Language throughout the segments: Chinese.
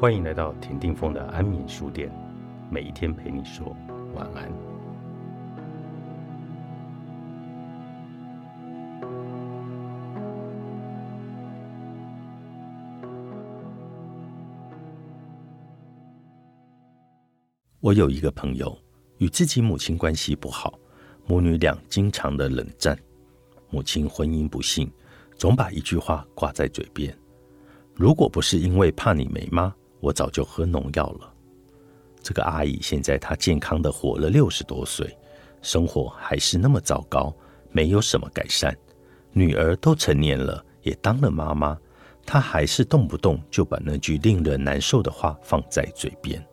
欢迎来到田定峰的安眠书店，每一天陪你说晚安。我有一个朋友，与自己母亲关系不好，母女俩经常的冷战。母亲婚姻不幸，总把一句话挂在嘴边：“如果不是因为怕你没妈，我早就喝农药了。”这个阿姨现在她健康的活了六十多岁，生活还是那么糟糕，没有什么改善。女儿都成年了，也当了妈妈，她还是动不动就把那句令人难受的话放在嘴边。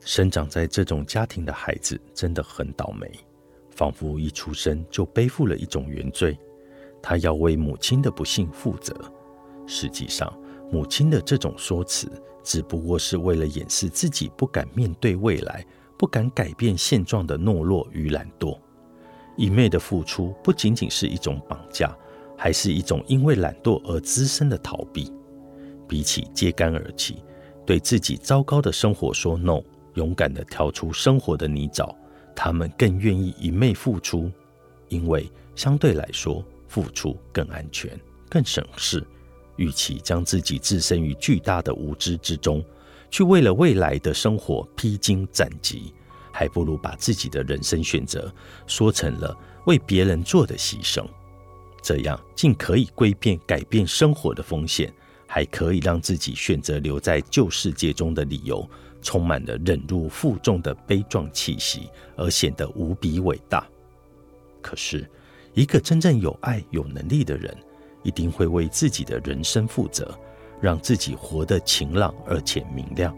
生长在这种家庭的孩子真的很倒霉，仿佛一出生就背负了一种原罪，他要为母亲的不幸负责。实际上，母亲的这种说辞只不过是为了掩饰自己不敢面对未来、不敢改变现状的懦弱与懒惰。一昧的付出不仅仅是一种绑架，还是一种因为懒惰而滋生的逃避。比起揭竿而起，对自己糟糕的生活说 “no”。勇敢地跳出生活的泥沼，他们更愿意一昧付出，因为相对来说，付出更安全、更省事。与其将自己置身于巨大的无知之中，去为了未来的生活披荆斩棘，还不如把自己的人生选择说成了为别人做的牺牲。这样，既可以规避改变生活的风险，还可以让自己选择留在旧世界中的理由。充满了忍辱负重的悲壮气息，而显得无比伟大。可是，一个真正有爱、有能力的人，一定会为自己的人生负责，让自己活得晴朗而且明亮。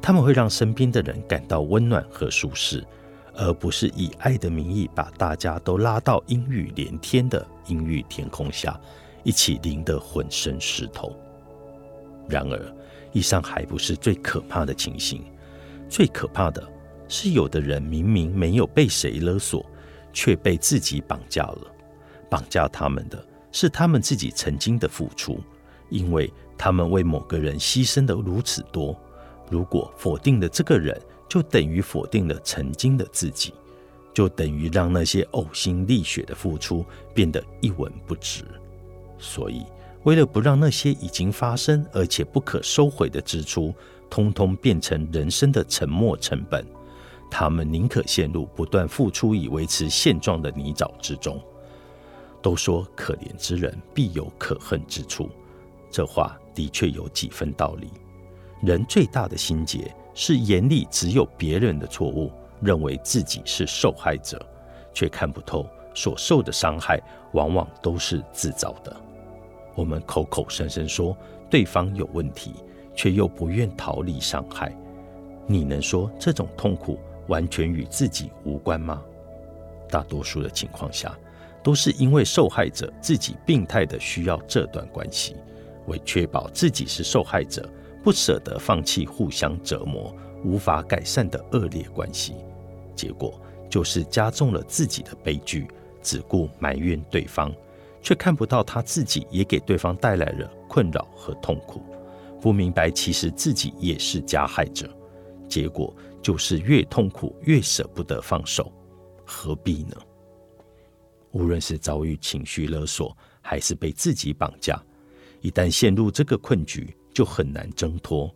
他们会让身边的人感到温暖和舒适，而不是以爱的名义把大家都拉到阴雨连天的阴郁天空下，一起淋得浑身湿透。然而，以上还不是最可怕的情形，最可怕的是，有的人明明没有被谁勒索，却被自己绑架了。绑架他们的是他们自己曾经的付出，因为他们为某个人牺牲的如此多。如果否定了这个人，就等于否定了曾经的自己，就等于让那些呕心沥血的付出变得一文不值。所以。为了不让那些已经发生而且不可收回的支出，通通变成人生的沉没成本，他们宁可陷入不断付出以维持现状的泥沼之中。都说可怜之人必有可恨之处，这话的确有几分道理。人最大的心结是眼里只有别人的错误，认为自己是受害者，却看不透所受的伤害往往都是自找的。我们口口声声说对方有问题，却又不愿逃离伤害，你能说这种痛苦完全与自己无关吗？大多数的情况下，都是因为受害者自己病态的需要这段关系，为确保自己是受害者，不舍得放弃互相折磨、无法改善的恶劣关系，结果就是加重了自己的悲剧，只顾埋怨对方。却看不到他自己也给对方带来了困扰和痛苦，不明白其实自己也是加害者，结果就是越痛苦越舍不得放手，何必呢？无论是遭遇情绪勒索，还是被自己绑架，一旦陷入这个困局，就很难挣脱，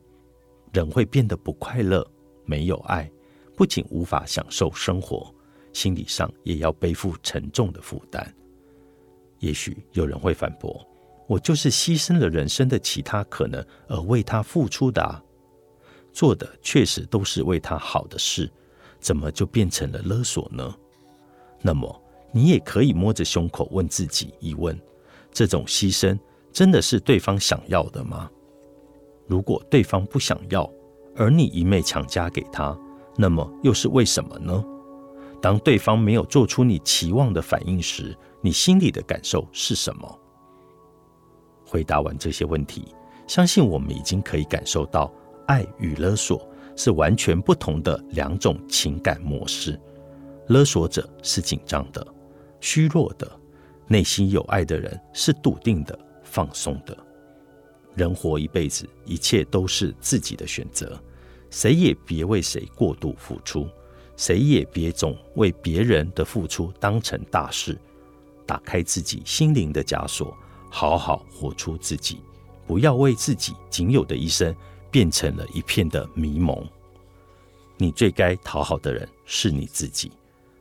人会变得不快乐，没有爱，不仅无法享受生活，心理上也要背负沉重的负担。也许有人会反驳：“我就是牺牲了人生的其他可能而为他付出的啊，做的确实都是为他好的事，怎么就变成了勒索呢？”那么，你也可以摸着胸口问自己一问：这种牺牲真的是对方想要的吗？如果对方不想要，而你一昧强加给他，那么又是为什么呢？当对方没有做出你期望的反应时，你心里的感受是什么？回答完这些问题，相信我们已经可以感受到，爱与勒索是完全不同的两种情感模式。勒索者是紧张的、虚弱的，内心有爱的人是笃定的、放松的。人活一辈子，一切都是自己的选择，谁也别为谁过度付出，谁也别总为别人的付出当成大事。打开自己心灵的枷锁，好好活出自己，不要为自己仅有的一生变成了一片的迷蒙。你最该讨好的人是你自己。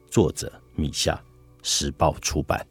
作者：米夏，时报出版。